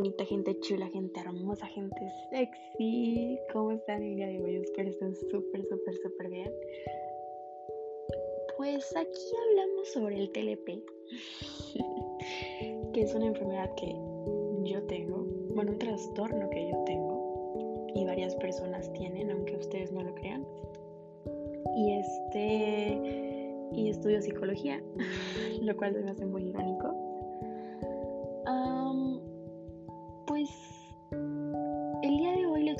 bonita, gente chula, gente hermosa, gente sexy. ¿Cómo están el día de hoy? Espero estén súper, súper, súper bien. Pues aquí hablamos sobre el TLP, que es una enfermedad que yo tengo, bueno, un trastorno que yo tengo y varias personas tienen, aunque ustedes no lo crean. Y este, y estudio psicología, lo cual se me hace muy irónico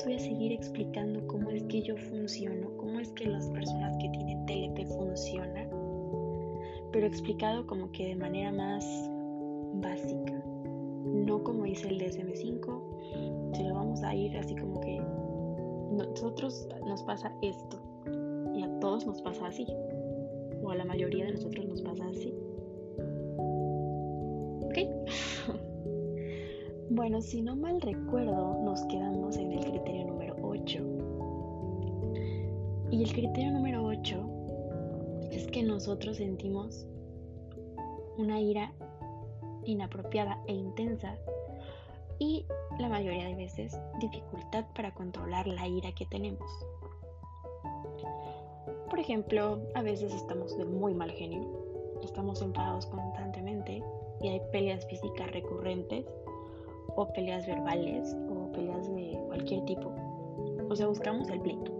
voy a seguir explicando cómo es que yo funciono, cómo es que las personas que tienen TLP funcionan, pero explicado como que de manera más básica, no como dice el DSM5, se lo vamos a ir así como que nosotros nos pasa esto y a todos nos pasa así, o a la mayoría de nosotros nos pasa así. ¿Ok? Bueno, si no mal recuerdo, nos quedamos en el criterio número 8. Y el criterio número 8 es que nosotros sentimos una ira inapropiada e intensa y la mayoría de veces dificultad para controlar la ira que tenemos. Por ejemplo, a veces estamos de muy mal genio, estamos enfadados constantemente y hay peleas físicas recurrentes o peleas verbales o peleas de cualquier tipo. O sea, buscamos el pleito,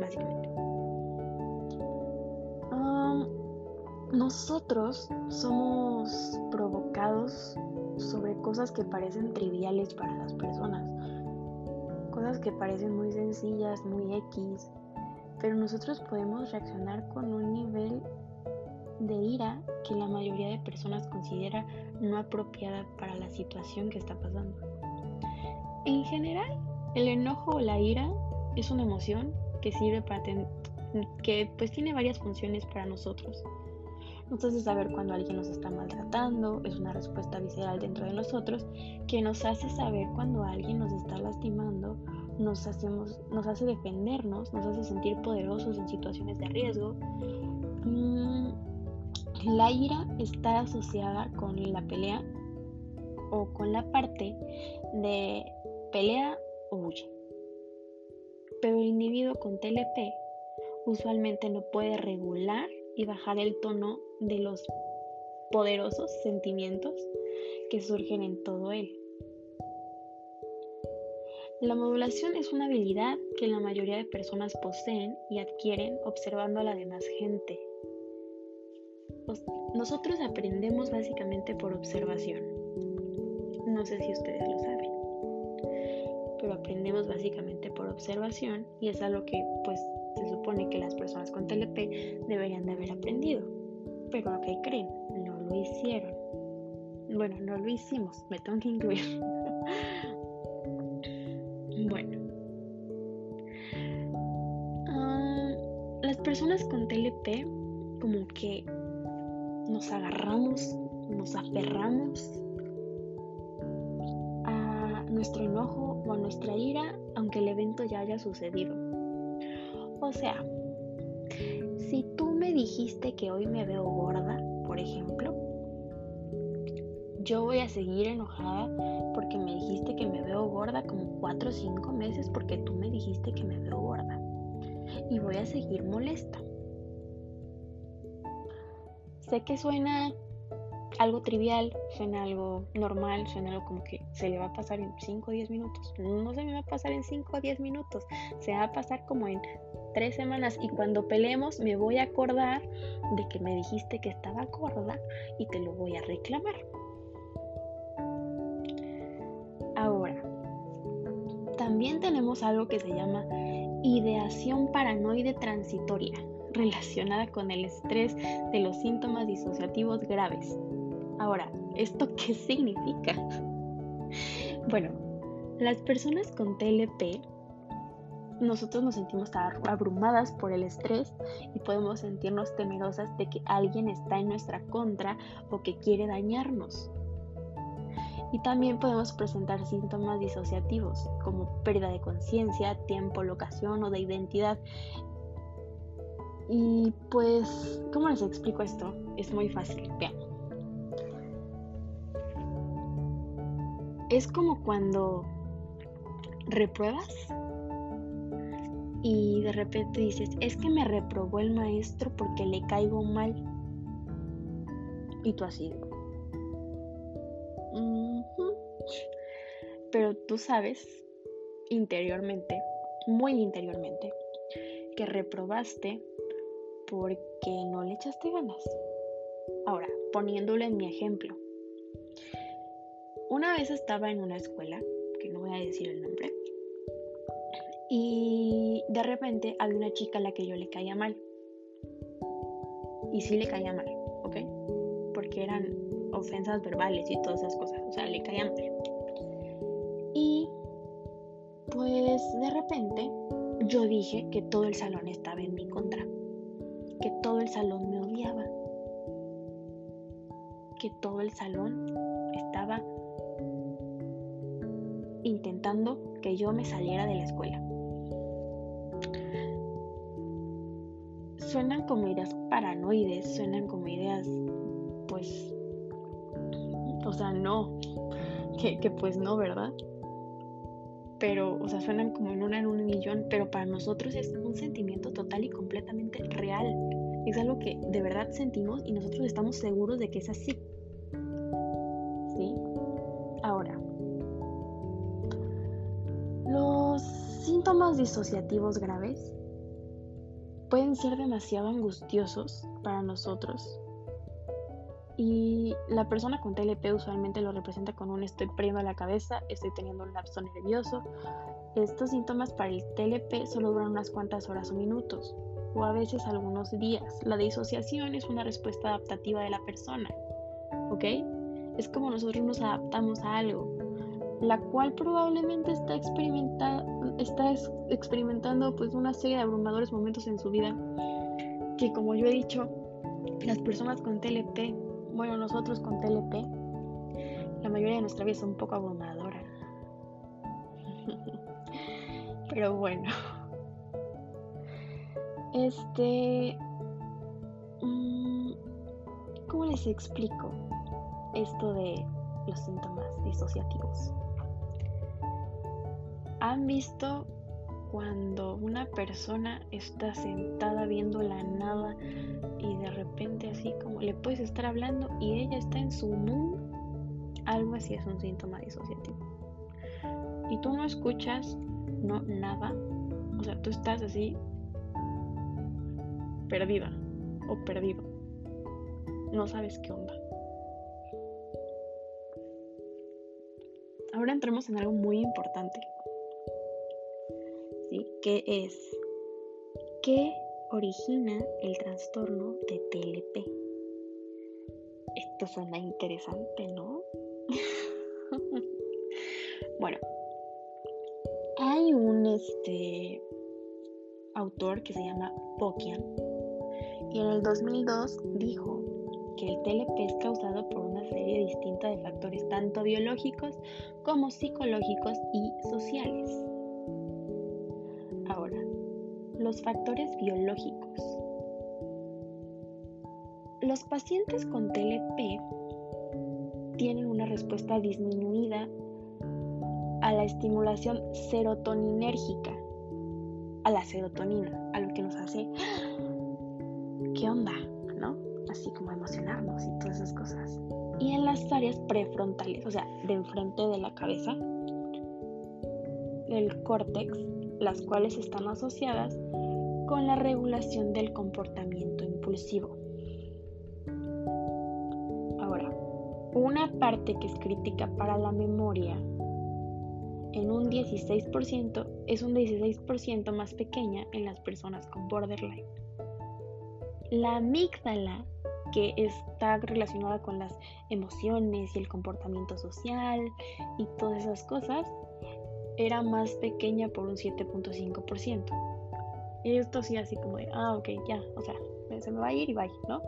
básicamente. nosotros somos provocados sobre cosas que parecen triviales para las personas, cosas que parecen muy sencillas, muy X, pero nosotros podemos reaccionar con un nivel de ira que la mayoría de personas considera no apropiada para la situación que está pasando. En general, el enojo o la ira es una emoción que sirve para que pues tiene varias funciones para nosotros. Nos hace saber cuando alguien nos está maltratando, es una respuesta visceral dentro de nosotros que nos hace saber cuando alguien nos está lastimando, nos, hacemos, nos hace defendernos, nos hace sentir poderosos en situaciones de riesgo. Mm, la ira está asociada con la pelea o con la parte de pelea o huye. Pero el individuo con TLP usualmente no puede regular y bajar el tono de los poderosos sentimientos que surgen en todo él. La modulación es una habilidad que la mayoría de personas poseen y adquieren observando a la demás gente nosotros aprendemos básicamente por observación. No sé si ustedes lo saben. Pero aprendemos básicamente por observación y es algo que pues se supone que las personas con TLP deberían de haber aprendido. Pero ¿qué creen? No lo hicieron. Bueno, no lo hicimos, me tengo que incluir. bueno. Ah, las personas con TLP como que nos agarramos, nos aferramos a nuestro enojo o a nuestra ira, aunque el evento ya haya sucedido. O sea, si tú me dijiste que hoy me veo gorda, por ejemplo, yo voy a seguir enojada porque me dijiste que me veo gorda como 4 o 5 meses porque tú me dijiste que me veo gorda. Y voy a seguir molesta. Sé que suena algo trivial, suena algo normal, suena algo como que se le va a pasar en 5 o 10 minutos. No se me va a pasar en 5 o 10 minutos, se va a pasar como en 3 semanas y cuando peleemos me voy a acordar de que me dijiste que estaba gorda y te lo voy a reclamar. Ahora, también tenemos algo que se llama ideación paranoide transitoria relacionada con el estrés de los síntomas disociativos graves. Ahora, ¿esto qué significa? Bueno, las personas con TLP, nosotros nos sentimos abrumadas por el estrés y podemos sentirnos temerosas de que alguien está en nuestra contra o que quiere dañarnos. Y también podemos presentar síntomas disociativos como pérdida de conciencia, tiempo, locación o de identidad. Y pues, ¿cómo les explico esto? Es muy fácil, vean. es como cuando repruebas y de repente dices, es que me reprobó el maestro porque le caigo mal. Y tú así. Pero tú sabes interiormente, muy interiormente, que reprobaste porque no le echaste ganas. Ahora, poniéndole en mi ejemplo. Una vez estaba en una escuela, que no voy a decir el nombre, y de repente había una chica a la que yo le caía mal. Y sí le caía mal, ¿ok? Porque eran ofensas verbales y todas esas cosas, o sea, le caía mal. Y pues de repente yo dije que todo el salón estaba en mi contra, todo el salón me odiaba, que todo el salón estaba intentando que yo me saliera de la escuela. Suenan como ideas paranoides, suenan como ideas, pues, o sea, no, que, que pues no, ¿verdad? pero, o sea, suenan como en una en un millón, pero para nosotros es un sentimiento total y completamente real. Es algo que de verdad sentimos y nosotros estamos seguros de que es así. ¿Sí? Ahora, los síntomas disociativos graves pueden ser demasiado angustiosos para nosotros y la persona con TLP usualmente lo representa con un estoy perdiendo la cabeza, estoy teniendo un lapso nervioso. Estos síntomas para el TLP solo duran unas cuantas horas o minutos, o a veces algunos días. La disociación es una respuesta adaptativa de la persona, ¿ok? Es como nosotros nos adaptamos a algo, la cual probablemente está, está experimentando pues una serie de abrumadores momentos en su vida, que como yo he dicho, las personas con TLP bueno, nosotros con TLP, la mayoría de nuestra vida es un poco abrumadora. Pero bueno. Este... Mm, ¿Cómo les explico esto de los síntomas disociativos? ¿Han visto cuando una persona está sentada viendo la nada y de repente así como le puedes estar hablando y ella está en su mundo, algo así es un síntoma disociativo. Y tú no escuchas, no nada, o sea, tú estás así perdida o perdido. No sabes qué onda. Ahora entremos en algo muy importante. ¿Qué es? ¿Qué origina el trastorno de TLP? Esto suena interesante, ¿no? bueno, hay un este autor que se llama Pokian y en el 2002 dijo que el TLP es causado por una serie distinta de factores tanto biológicos como psicológicos y sociales. Ahora, los factores biológicos. Los pacientes con TLP tienen una respuesta disminuida a la estimulación serotoninérgica, a la serotonina, a lo que nos hace, áreas prefrontales, o sea, de enfrente de la cabeza, del córtex, las cuales están asociadas con la regulación del comportamiento impulsivo. Ahora, una parte que es crítica para la memoria en un 16% es un 16% más pequeña en las personas con borderline. La amígdala, que está relacionada con las emociones y el comportamiento social y todas esas cosas, era más pequeña por un 7.5%. Y esto sí así como de, ah, ok, ya, o sea, se me va a ir y bye, ¿no?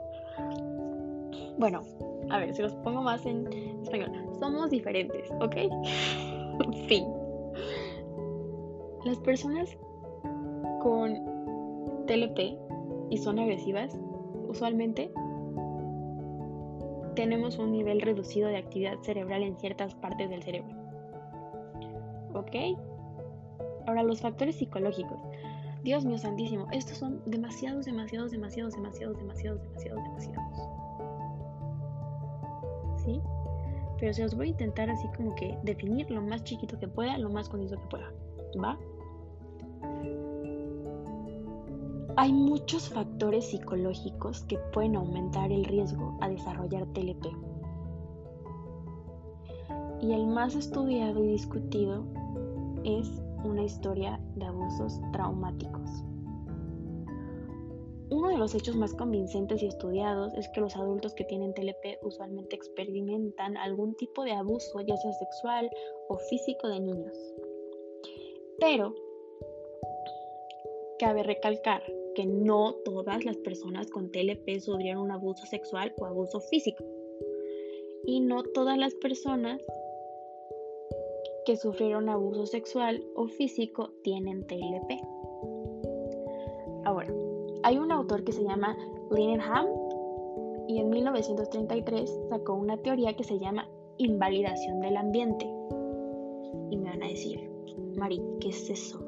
Bueno, a ver, si los pongo más en español. Somos diferentes, ¿ok? fin. Las personas con TLP y son agresivas, usualmente tenemos un nivel reducido de actividad cerebral en ciertas partes del cerebro ¿ok? Ahora los factores psicológicos. Dios mío santísimo, estos son demasiados, demasiados, demasiados, demasiados, demasiados, demasiados, demasiados. ¿Sí? Pero se los voy a intentar así como que definir lo más chiquito que pueda, lo más conciso que pueda. ¿Va? Hay muchos factores psicológicos que pueden aumentar el riesgo a desarrollar TLP. Y el más estudiado y discutido es una historia de abusos traumáticos. Uno de los hechos más convincentes y estudiados es que los adultos que tienen TLP usualmente experimentan algún tipo de abuso, ya sea sexual o físico de niños. Pero cabe recalcar que no todas las personas con TLP sufrieron un abuso sexual o abuso físico. Y no todas las personas que sufrieron abuso sexual o físico tienen TLP. Ahora, hay un autor que se llama Lindenham y en 1933 sacó una teoría que se llama invalidación del ambiente. Y me van a decir, Mari, ¿qué es eso?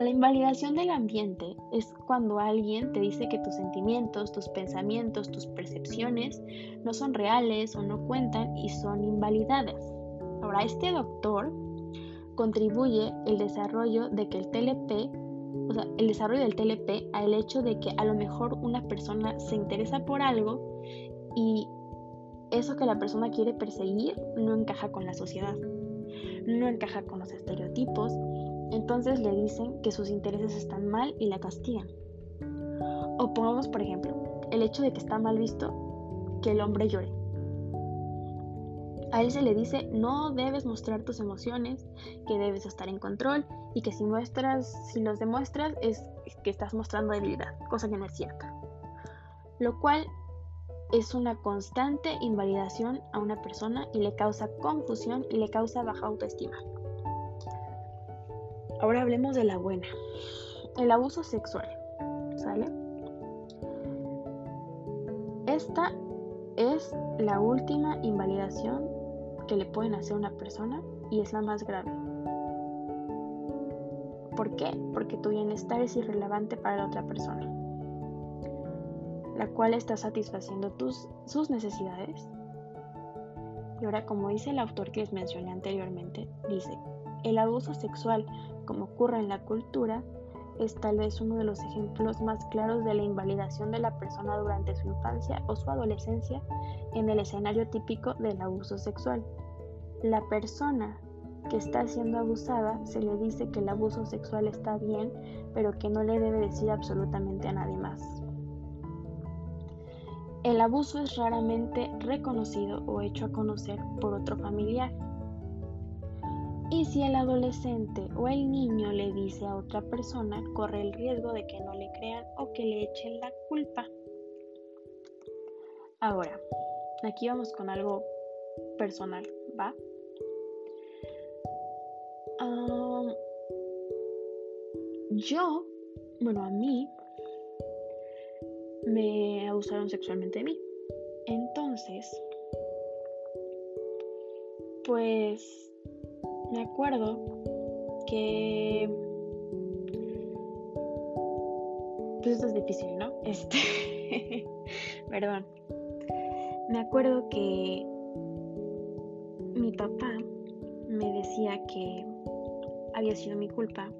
La invalidación del ambiente es cuando alguien te dice que tus sentimientos, tus pensamientos, tus percepciones no son reales o no cuentan y son invalidadas. Ahora, este doctor contribuye el desarrollo de que el TLP, o sea, el desarrollo del TLP al hecho de que a lo mejor una persona se interesa por algo y eso que la persona quiere perseguir no encaja con la sociedad, no encaja con los estereotipos entonces le dicen que sus intereses están mal y la castigan. O pongamos, por ejemplo, el hecho de que está mal visto que el hombre llore. A él se le dice no debes mostrar tus emociones, que debes estar en control y que si muestras, si los demuestras es que estás mostrando debilidad, cosa que no es cierta. Lo cual es una constante invalidación a una persona y le causa confusión y le causa baja autoestima. Ahora hablemos de la buena. El abuso sexual. ¿Sale? Esta es la última invalidación que le pueden hacer a una persona y es la más grave. ¿Por qué? Porque tu bienestar es irrelevante para la otra persona, la cual está satisfaciendo tus, sus necesidades. Y ahora, como dice el autor que les mencioné anteriormente, dice, el abuso sexual como ocurre en la cultura, es tal vez uno de los ejemplos más claros de la invalidación de la persona durante su infancia o su adolescencia en el escenario típico del abuso sexual. La persona que está siendo abusada se le dice que el abuso sexual está bien, pero que no le debe decir absolutamente a nadie más. El abuso es raramente reconocido o hecho a conocer por otro familiar. Y si el adolescente o el niño le dice a otra persona, corre el riesgo de que no le crean o que le echen la culpa. Ahora, aquí vamos con algo personal, ¿va? yo, bueno, a mí me abusaron sexualmente de mí. Entonces, pues me acuerdo que pues esto es difícil, ¿no? Este, perdón. Me acuerdo que mi papá me decía que había sido mi culpa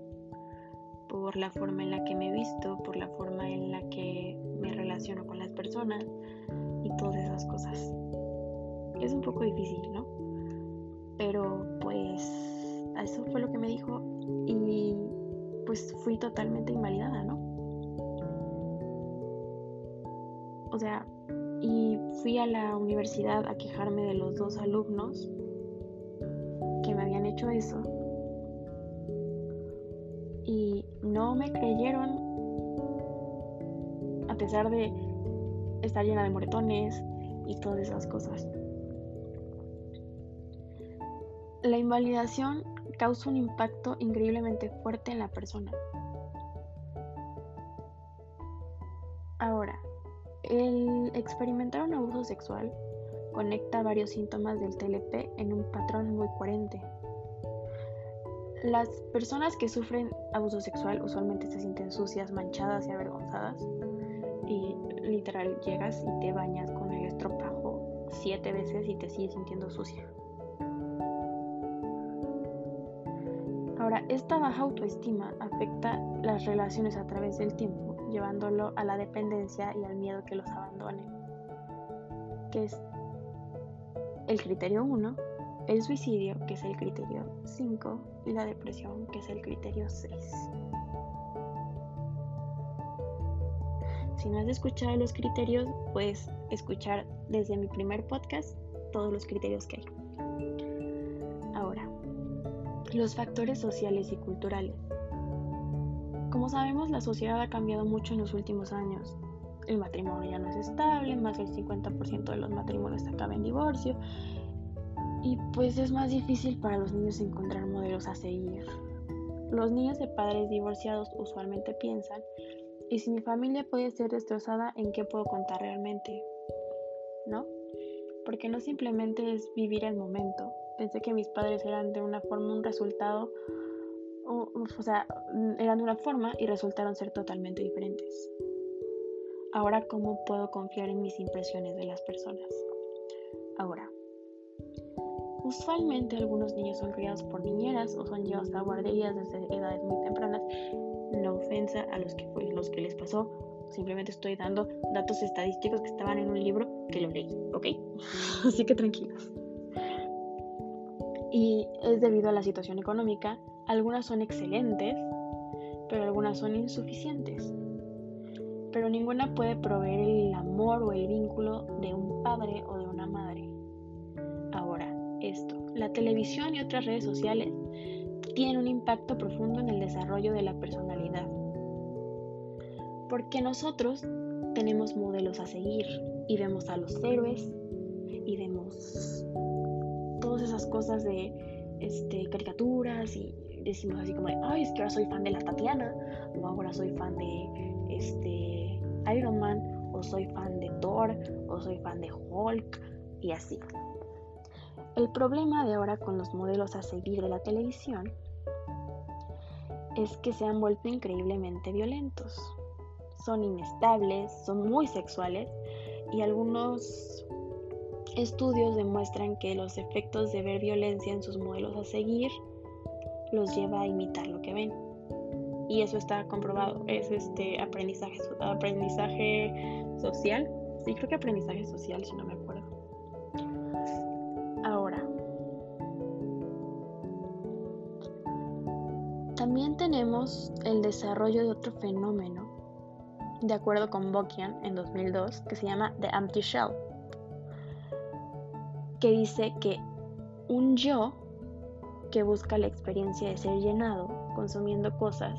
por la forma en la que me he visto, por la forma en la que me relaciono con las personas y todas esas cosas. Es un poco difícil, ¿no? Pero pues eso fue lo que me dijo y pues fui totalmente invalidada, ¿no? O sea, y fui a la universidad a quejarme de los dos alumnos que me habían hecho eso y no me creyeron a pesar de estar llena de moretones y todas esas cosas. La invalidación causa un impacto increíblemente fuerte en la persona. Ahora, el experimentar un abuso sexual conecta varios síntomas del TLP en un patrón muy coherente. Las personas que sufren abuso sexual usualmente se sienten sucias, manchadas y avergonzadas. Y literal llegas y te bañas con el estropajo siete veces y te sigues sintiendo sucia. Esta baja autoestima afecta las relaciones a través del tiempo, llevándolo a la dependencia y al miedo que los abandonen, que es el criterio 1, el suicidio, que es el criterio 5, y la depresión, que es el criterio 6. Si no has escuchado los criterios, puedes escuchar desde mi primer podcast todos los criterios que hay. Los factores sociales y culturales. Como sabemos, la sociedad ha cambiado mucho en los últimos años. El matrimonio ya no es estable, más del 50% de los matrimonios acaban en divorcio y pues es más difícil para los niños encontrar modelos a seguir. Los niños de padres divorciados usualmente piensan, ¿y si mi familia puede ser destrozada, en qué puedo contar realmente? ¿No? Porque no simplemente es vivir el momento. Pensé que mis padres eran de una forma, un resultado, o, o sea, eran de una forma y resultaron ser totalmente diferentes. Ahora, ¿cómo puedo confiar en mis impresiones de las personas? Ahora, Usualmente algunos niños son criados por niñeras o son llevados a guarderías desde edades muy tempranas. No ofensa a los que, fue, los que les pasó, simplemente estoy dando datos estadísticos que estaban en un libro que lo leí, ¿ok? Así que tranquilos. Y es debido a la situación económica, algunas son excelentes, pero algunas son insuficientes. Pero ninguna puede proveer el amor o el vínculo de un padre o de una madre esto. La televisión y otras redes sociales tienen un impacto profundo en el desarrollo de la personalidad. Porque nosotros tenemos modelos a seguir y vemos a los héroes y vemos esas cosas de este, caricaturas y decimos así como ay, es que ahora soy fan de la Tatiana o ahora soy fan de este Iron Man o soy fan de Thor o soy fan de Hulk y así. El problema de ahora con los modelos a seguir de la televisión es que se han vuelto increíblemente violentos. Son inestables, son muy sexuales y algunos estudios demuestran que los efectos de ver violencia en sus modelos a seguir los lleva a imitar lo que ven. Y eso está comprobado, es este aprendizaje, aprendizaje social. Sí, creo que aprendizaje social, si no me acuerdo. También tenemos el desarrollo de otro fenómeno, de acuerdo con Bokian en 2002, que se llama The Empty Shell, que dice que un yo que busca la experiencia de ser llenado consumiendo cosas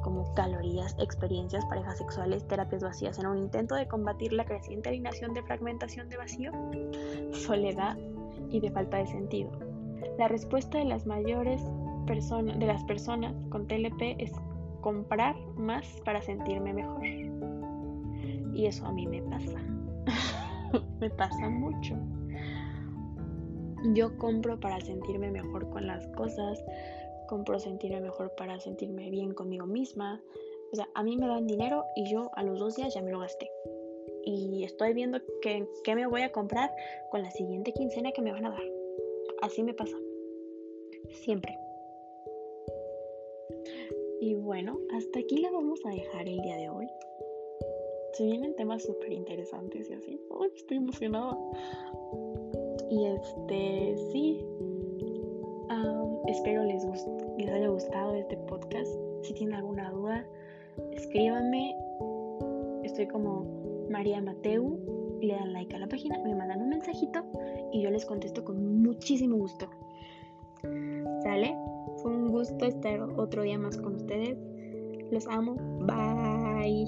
como calorías, experiencias, parejas sexuales, terapias vacías en un intento de combatir la creciente alineación de fragmentación de vacío, soledad y de falta de sentido. La respuesta de las mayores de las personas con TLP es comprar más para sentirme mejor. Y eso a mí me pasa. me pasa mucho. Yo compro para sentirme mejor con las cosas, compro sentirme mejor para sentirme bien conmigo misma. O sea, a mí me dan dinero y yo a los dos días ya me lo gasté. Y estoy viendo qué me voy a comprar con la siguiente quincena que me van a dar. Así me pasa. Siempre. Y bueno, hasta aquí la vamos a dejar el día de hoy. Se vienen temas súper interesantes y así. estoy emocionada! Y este, sí. espero les, les haya gustado este podcast. Si tienen alguna duda, escríbanme. Estoy como María Mateu. Le dan like a la página, me mandan un mensajito y yo les contesto con muchísimo gusto. ¿Sale? Fue un gusto estar otro día más con ustedes. Los amo. Bye.